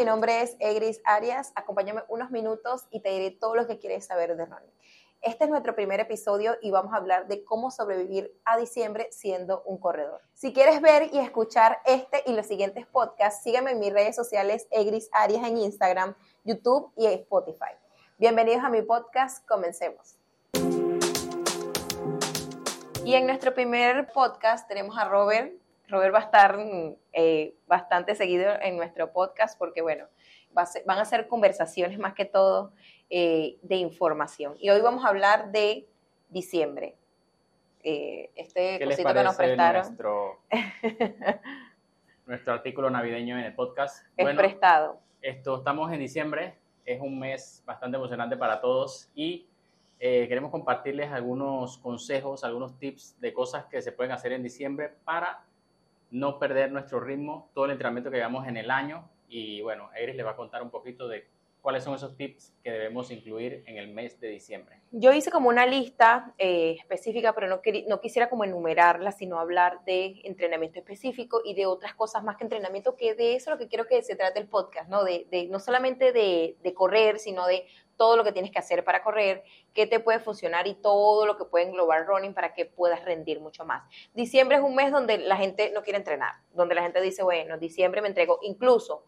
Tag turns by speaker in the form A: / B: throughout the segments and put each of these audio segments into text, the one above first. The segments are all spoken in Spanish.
A: mi nombre es Egris Arias. Acompáñame unos minutos y te diré todo lo que quieres saber de running. Este es nuestro primer episodio y vamos a hablar de cómo sobrevivir a diciembre siendo un corredor. Si quieres ver y escuchar este y los siguientes podcasts, sígueme en mis redes sociales Egris Arias en Instagram, YouTube y Spotify. Bienvenidos a mi podcast, comencemos. Y en nuestro primer podcast tenemos a Robert. Robert va a estar eh, bastante seguido en nuestro podcast porque, bueno, van a ser conversaciones más que todo eh, de información. Y hoy vamos a hablar de diciembre. Eh, este cosito que nos prestaron.
B: Nuestro, nuestro, artículo navideño en el podcast.
A: Es prestado.
B: Esto, estamos en diciembre, es un mes bastante emocionante para todos y eh, queremos compartirles algunos consejos, algunos tips de cosas que se pueden hacer en diciembre para no perder nuestro ritmo, todo el entrenamiento que llevamos en el año. Y bueno, Iris le va a contar un poquito de ¿Cuáles son esos tips que debemos incluir en el mes de diciembre?
A: Yo hice como una lista eh, específica, pero no, no quisiera como enumerarla, sino hablar de entrenamiento específico y de otras cosas más que entrenamiento, que de eso es lo que quiero que se trate el podcast, ¿no? De, de no solamente de, de, correr, sino de todo lo que tienes que hacer para correr, qué te puede funcionar y todo lo que puede englobar running para que puedas rendir mucho más. Diciembre es un mes donde la gente no quiere entrenar, donde la gente dice, bueno, diciembre me entrego, incluso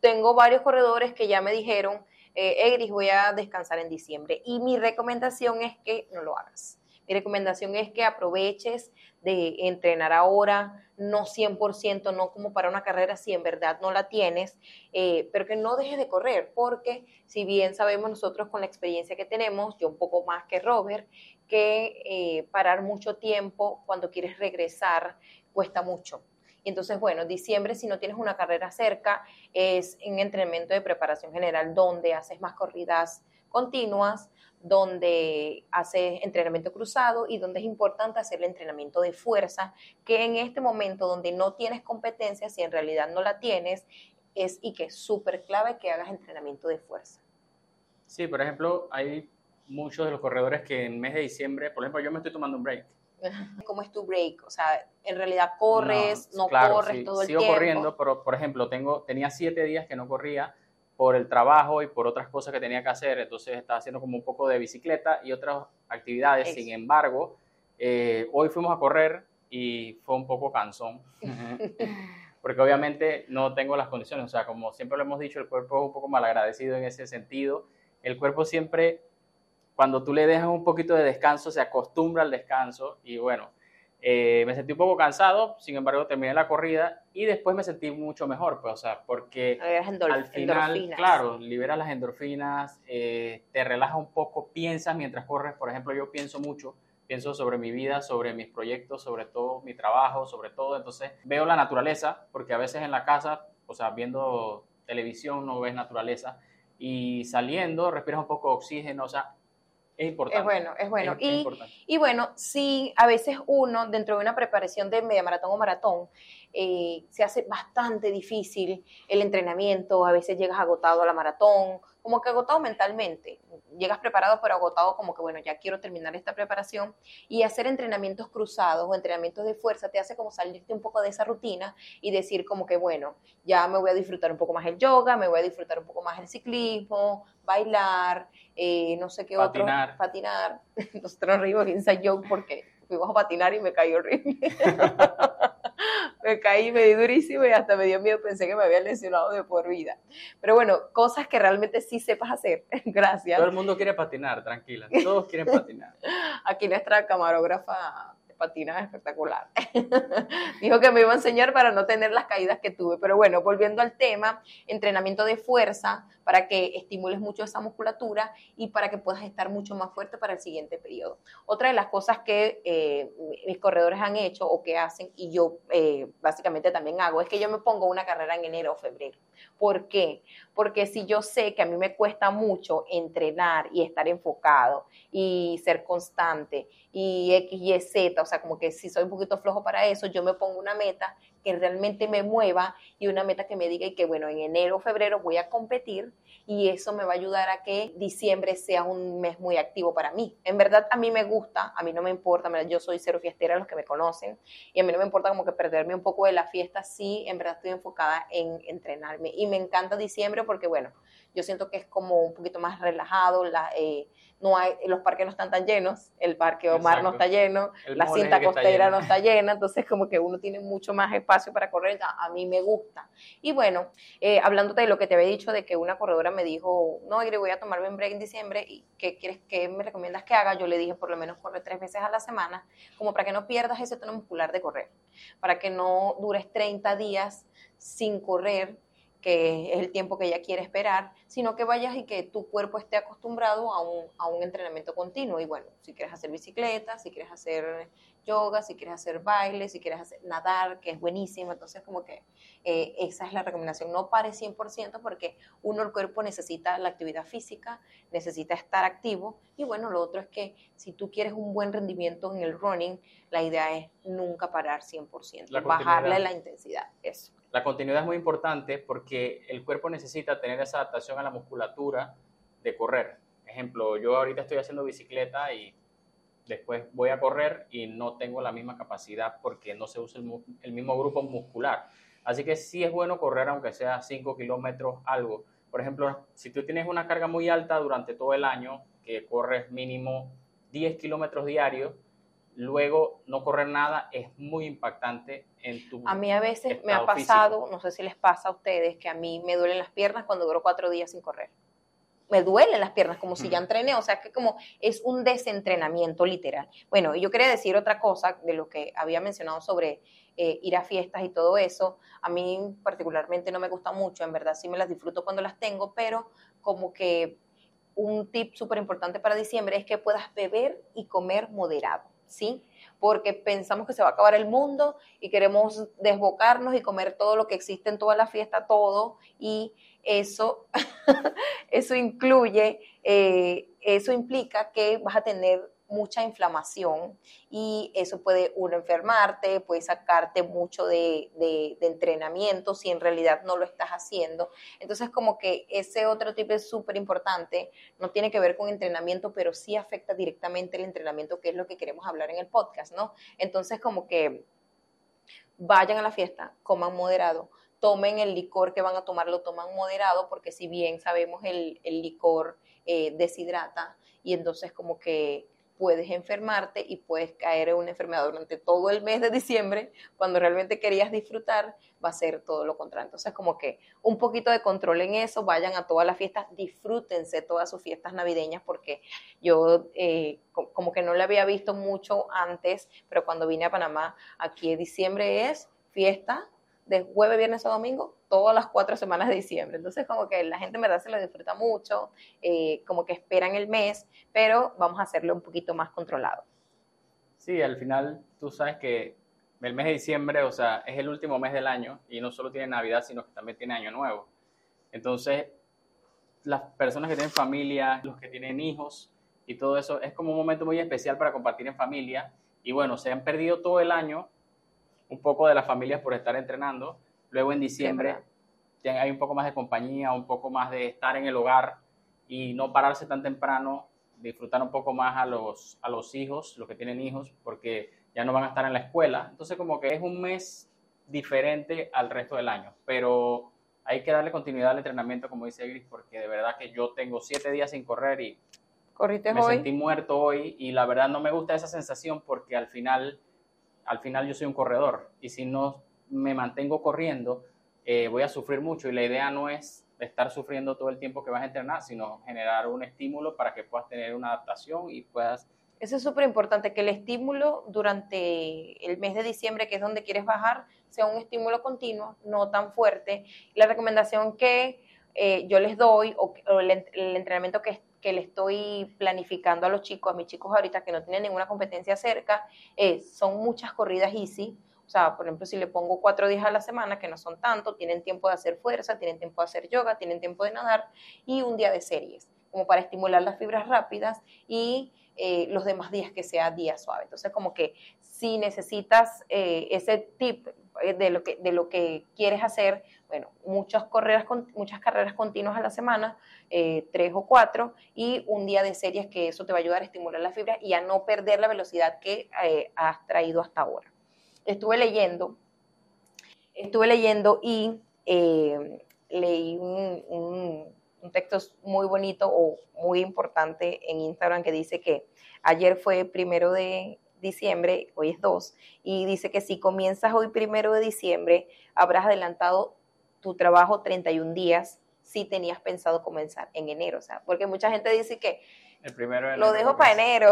A: tengo varios corredores que ya me dijeron, eh, Egris, voy a descansar en diciembre. Y mi recomendación es que no lo hagas. Recomendación es que aproveches de entrenar ahora, no 100%, no como para una carrera si en verdad no la tienes, eh, pero que no dejes de correr, porque si bien sabemos nosotros con la experiencia que tenemos, yo un poco más que Robert, que eh, parar mucho tiempo cuando quieres regresar cuesta mucho. Entonces, bueno, diciembre, si no tienes una carrera cerca, es un entrenamiento de preparación general donde haces más corridas continuas, donde haces entrenamiento cruzado y donde es importante hacer el entrenamiento de fuerza, que en este momento donde no tienes competencia, si en realidad no la tienes, es y que es súper clave que hagas entrenamiento de fuerza.
B: Sí, por ejemplo, hay muchos de los corredores que en mes de diciembre, por ejemplo, yo me estoy tomando un break
A: ¿Cómo es tu break? O sea, en realidad corres, no, corres todo el
B: sigo
A: tiempo.
B: Sigo corriendo, pero por ejemplo, tengo, tenía siete días que no corría por el trabajo y por otras cosas que tenía que hacer, entonces estaba haciendo como un poco de bicicleta y otras actividades. Sin embargo, eh, hoy fuimos a correr y fue un poco cansón, porque obviamente no tengo las condiciones, o sea, como siempre lo hemos dicho, el cuerpo es un poco malagradecido en ese sentido. El cuerpo siempre cuando tú le dejas un poquito de descanso, se acostumbra al descanso y bueno, eh, me sentí un poco cansado, sin embargo terminé la corrida y después me sentí mucho mejor, pues, o sea, porque al final, claro, liberas las endorfinas, eh, te relaja un poco, piensas mientras corres, por ejemplo, yo pienso mucho, pienso sobre mi vida, sobre mis proyectos, sobre todo mi trabajo, sobre todo, entonces veo la naturaleza, porque a veces en la casa, o sea, viendo televisión no ves naturaleza, y saliendo respiras un poco de oxígeno, o sea, es importante.
A: Es bueno, es bueno. y, y, bueno, sí, a veces uno, dentro de una preparación de media maratón o maratón, eh, se hace bastante difícil el entrenamiento, a veces llegas agotado a la maratón, como que agotado mentalmente, llegas preparado pero agotado como que bueno, ya quiero terminar esta preparación y hacer entrenamientos cruzados o entrenamientos de fuerza te hace como salirte un poco de esa rutina y decir como que bueno, ya me voy a disfrutar un poco más el yoga, me voy a disfrutar un poco más el ciclismo, bailar, eh, no sé qué
B: patinar.
A: otro, patinar. Nosotros nos reímos inside joke porque fuimos a patinar y me cayó horrible. me caí, me di durísimo y hasta me dio miedo, pensé que me había lesionado de por vida. Pero bueno, cosas que realmente sí sepas hacer. Gracias.
B: Todo el mundo quiere patinar, tranquila. Todos quieren patinar.
A: Aquí nuestra camarógrafa patina espectacular. Dijo que me iba a enseñar para no tener las caídas que tuve. Pero bueno, volviendo al tema, entrenamiento de fuerza para que estimules mucho esa musculatura y para que puedas estar mucho más fuerte para el siguiente periodo. Otra de las cosas que eh, mis corredores han hecho o que hacen, y yo eh, básicamente también hago, es que yo me pongo una carrera en enero o febrero. ¿Por qué? Porque si yo sé que a mí me cuesta mucho entrenar y estar enfocado y ser constante y X, Y, Z, o sea, como que si soy un poquito flojo para eso, yo me pongo una meta que realmente me mueva y una meta que me diga y que bueno, en enero o febrero voy a competir y eso me va a ayudar a que diciembre sea un mes muy activo para mí. En verdad a mí me gusta, a mí no me importa, yo soy cero fiestera, los que me conocen, y a mí no me importa como que perderme un poco de la fiesta, sí, en verdad estoy enfocada en entrenarme. Y me encanta diciembre porque bueno, yo siento que es como un poquito más relajado, la, eh, no hay, los parques no están tan llenos, el parque Omar no está lleno, la cinta costera no está llena, entonces como que uno tiene mucho más espacio para correr, a, mí me gusta. Y bueno, eh, hablándote de lo que te había dicho de que una corredora me dijo, no, Igre, voy a tomarme un break en diciembre, ¿y qué quieres que me recomiendas que haga? Yo le dije, por lo menos corre tres veces a la semana, como para que no pierdas ese tono muscular de correr, para que no dures 30 días sin correr que es el tiempo que ella quiere esperar, sino que vayas y que tu cuerpo esté acostumbrado a un, a un entrenamiento continuo. Y bueno, si quieres hacer bicicleta, si quieres hacer yoga, si quieres hacer baile, si quieres hacer, nadar, que es buenísimo. Entonces, como que eh, esa es la recomendación. No pare 100% porque uno, el cuerpo necesita la actividad física, necesita estar activo. Y bueno, lo otro es que si tú quieres un buen rendimiento en el running, la idea es nunca parar 100%, bajarle la intensidad. Eso.
B: La continuidad es muy importante porque el cuerpo necesita tener esa adaptación a la musculatura de correr. Ejemplo, yo ahorita estoy haciendo bicicleta y después voy a correr y no tengo la misma capacidad porque no se usa el, mismo grupo muscular. Así que sí es bueno correr aunque sea 5 kilómetros algo. Por ejemplo, si tú tienes una carga muy alta durante todo el año, que corres mínimo 10 kilómetros diarios, luego no correr nada es muy impactante en tu
A: A mí a veces me ha pasado, no sé si les pasa a ustedes, que a mí me duelen las piernas cuando duro cuatro días sin correr. Me duelen las piernas como si ya entrené, o sea que como es un desentrenamiento literal. Bueno, yo quería decir otra cosa de lo que había mencionado sobre eh, ir a fiestas y todo eso. A mí particularmente no me gusta mucho, en verdad sí me las disfruto cuando las tengo, pero como que un tip súper importante para diciembre es que puedas beber y comer moderado ¿sí? Porque pensamos que se va a acabar el mundo y queremos desbocarnos y comer todo lo que existe en toda la fiesta, todo, y eso, eso incluye, eh, eso implica que vas a tener mucha inflamación y eso puede uno enfermarte, puede sacarte mucho de, entrenamiento si en realidad no lo estás haciendo. Entonces como que ese otro tipo es súper importante, no tiene que ver con entrenamiento, pero sí afecta directamente el entrenamiento, que es lo que queremos hablar en el podcast, ¿no? Entonces como que vayan a la fiesta, coman moderado, tomen el licor que van a tomar, lo toman moderado, porque si bien sabemos el, licor eh, deshidrata y entonces como que puedes enfermarte y puedes caer en una enfermedad durante todo el mes de diciembre, cuando realmente querías disfrutar, va a ser todo lo contrario. Entonces, como que un poquito de control en eso, vayan a todas las fiestas, disfrútense todas sus fiestas navideñas, porque yo eh, como que no le había visto mucho antes, pero cuando vine a Panamá, aquí en diciembre es fiesta de jueves, viernes o domingo, todas las cuatro semanas de diciembre. Entonces, como que la gente en verdad se lo disfruta mucho, eh, como que esperan el mes, pero vamos a hacerlo un poquito más controlado.
B: Sí, al final tú sabes que el mes de diciembre, o sea, es el último mes del año y no solo tiene Navidad, sino que también tiene Año Nuevo. Entonces, las personas que tienen familia, los que tienen hijos y todo eso, es como un momento muy especial para compartir en familia. Y bueno, se han perdido todo el año un poco de las familias por estar entrenando. Luego en diciembre hay un poco más de compañía, un poco más de estar en el hogar y no pararse tan temprano, disfrutar un poco más a los, a los hijos, los que tienen hijos, porque ya no van a estar en la escuela. Entonces como que es un mes diferente al resto del año, pero hay que darle continuidad al entrenamiento, como dice Gris, porque de verdad que yo tengo siete días sin correr y me sentí muerto hoy y la verdad no me gusta esa sensación porque al final al final yo soy un corredor y si no me mantengo corriendo, eh, voy a sufrir mucho y la idea no es estar sufriendo todo el tiempo que vas a entrenar, sino generar un estímulo para que puedas tener una adaptación y puedas...
A: Eso es súper importante, que el estímulo durante el mes de diciembre, que es donde quieres bajar, sea un estímulo continuo, no tan fuerte. La recomendación que eh, yo les doy, o, el, entrenamiento que, que, le estoy planificando a los chicos, a mis chicos ahorita que no tienen ninguna competencia cerca, son muchas corridas easy. O sea, por ejemplo, si le pongo cuatro días a la semana, que no son tanto, tienen tiempo de hacer fuerza, tienen tiempo de hacer yoga, tienen tiempo de nadar, y un día de series, como para estimular las fibras rápidas y eh, los demás días que sea día suave. Entonces, como que si necesitas eh, ese tip eh, de lo que, de lo que quieres hacer, bueno, muchas carreras, muchas carreras continuas a la semana, eh, tres o cuatro, y un día de series que eso te va a ayudar a estimular la fibra y a no perder la velocidad que eh, has traído hasta ahora. Estuve leyendo, estuve leyendo y leí un, un texto muy bonito o muy importante en Instagram que dice que ayer fue primero de diciembre, hoy es 2, y dice que si comienzas hoy primero de diciembre, habrás adelantado tu trabajo 31 días si tenías pensado comenzar en enero, o sea, porque mucha gente dice que
B: el primero
A: lo dejo para enero.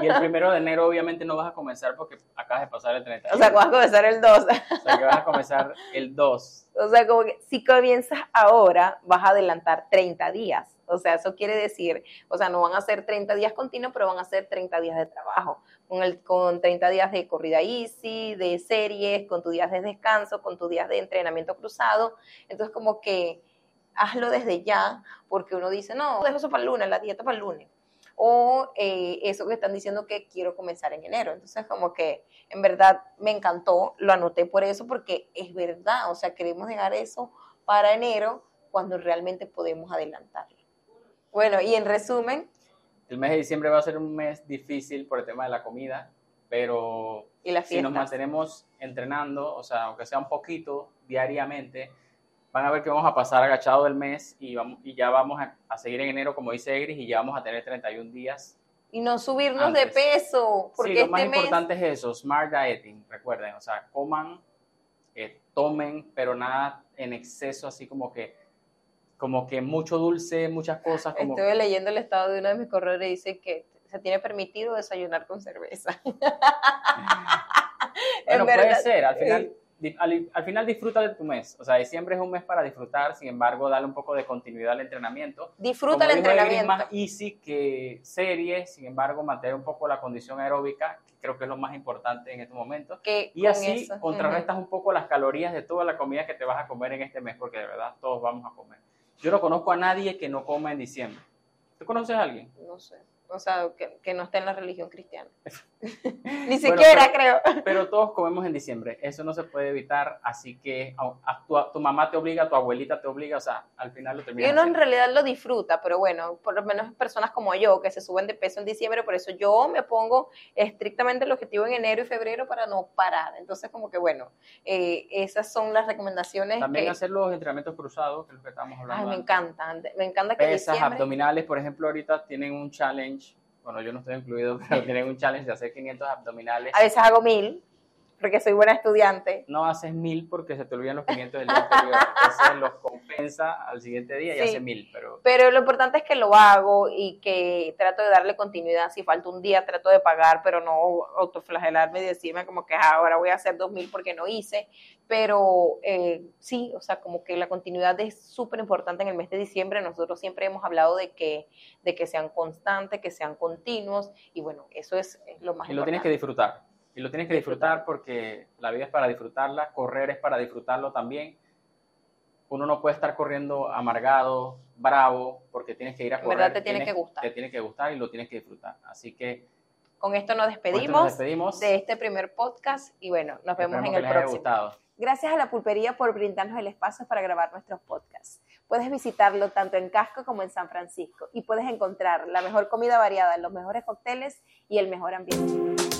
B: Y el primero de enero obviamente no vas a comenzar porque acabas de pasar el 31.
A: O sea, vas a comenzar el 2.
B: O sea, que vas a comenzar el 2.
A: O sea, como que si comienzas ahora, vas a adelantar 30 días. O sea, eso quiere decir, o sea, no van a ser 30 días continuos, pero van a ser 30 días de trabajo. Con, el, con 30 días de corrida easy, de series, con tus días de descanso, con tus días de entrenamiento cruzado. Entonces, como que hazlo desde ya, porque uno dice, no, dejo eso para el lunes, la dieta para el lunes o eh, eso que están diciendo que quiero comenzar en enero. Entonces, como que en verdad me encantó, lo anoté por eso, porque es verdad, o sea, queremos dejar eso para enero cuando realmente podemos adelantarlo. Bueno, y en resumen...
B: El mes de diciembre va a ser un mes difícil por el tema de la comida, pero si nos mantenemos entrenando, o sea, aunque sea un poquito diariamente, van a ver que vamos a pasar agachado el mes y, vamos, y ya vamos a, seguir en enero, como dice Egris, y ya vamos a tener 31 días.
A: Y no subirnos de peso.
B: Porque sí, lo más este importante es eso, smart dieting, recuerden, o sea, coman, eh, tomen, pero nada en exceso, así como que como que mucho dulce, muchas cosas. Como...
A: Estuve leyendo el estado de uno de mis corredores y dice que se tiene permitido desayunar con cerveza.
B: bueno, puede ser, al final al, final disfruta de tu mes. O sea, diciembre es un mes para disfrutar, sin embargo, dale un poco de continuidad al entrenamiento.
A: Disfruta el entrenamiento.
B: Es más easy que serie, sin embargo, mantener un poco la condición aeróbica, que creo que es lo más importante en este momento. y así contrarrestas un poco las calorías de toda la comida que te vas a comer en este mes, porque de verdad todos vamos a comer. Yo no conozco a nadie que no coma en diciembre. ¿Tú conoces a alguien?
A: No sé o sea, que, que, no esté en la religión cristiana. Ni siquiera creo.
B: Pero todos comemos en diciembre, eso no se puede evitar, así que a, tu, mamá te obliga, tu abuelita te obliga, o sea, al final lo terminas.
A: Y uno en realidad lo disfruta, pero bueno, por lo menos personas como yo que se suben de peso en diciembre, por eso yo me pongo estrictamente el objetivo en enero y febrero para no parar. Entonces, como que bueno, eh, esas son las recomendaciones.
B: También hacer los entrenamientos cruzados, que es lo que estamos hablando.
A: Ay, me encantan, me encanta que
B: Pesas, abdominales, por ejemplo, ahorita tienen un challenge bueno, yo no estoy incluido, pero tienen un challenge de hacer 500 abdominales.
A: A veces hago 1000, porque soy buena estudiante.
B: No haces 1000 porque se te olvidan los 500 del día anterior. Entonces los compensa al siguiente día y hace 1000. Pero...
A: pero lo importante es que lo hago y que trato de darle continuidad. Si falta un día, trato de pagar, pero no autoflagelarme y decirme como que ah, ahora voy a hacer 2000 porque no hice. Pero eh, sí, o sea, como que la continuidad es súper importante en el mes de diciembre. Nosotros siempre hemos hablado de que, de que sean constantes, que sean continuos. Y bueno, eso es lo más importante.
B: Y lo tienes que disfrutar. Y lo tienes que disfrutar porque la vida es para disfrutarla, correr es para disfrutarlo también. Uno no puede estar corriendo amargado, bravo, porque tienes que ir a correr.
A: verdad te tiene que gustar.
B: Te tiene que gustar y lo tienes que disfrutar. Así que...
A: Con esto nos despedimos, despedimos de este primer podcast y bueno, nos vemos en el próximo. Gracias a la pulpería por brindarnos el espacio para grabar nuestros podcasts. Puedes visitarlo tanto en Casco como en San Francisco y puedes encontrar la mejor comida variada, los mejores cócteles y el mejor ambiente.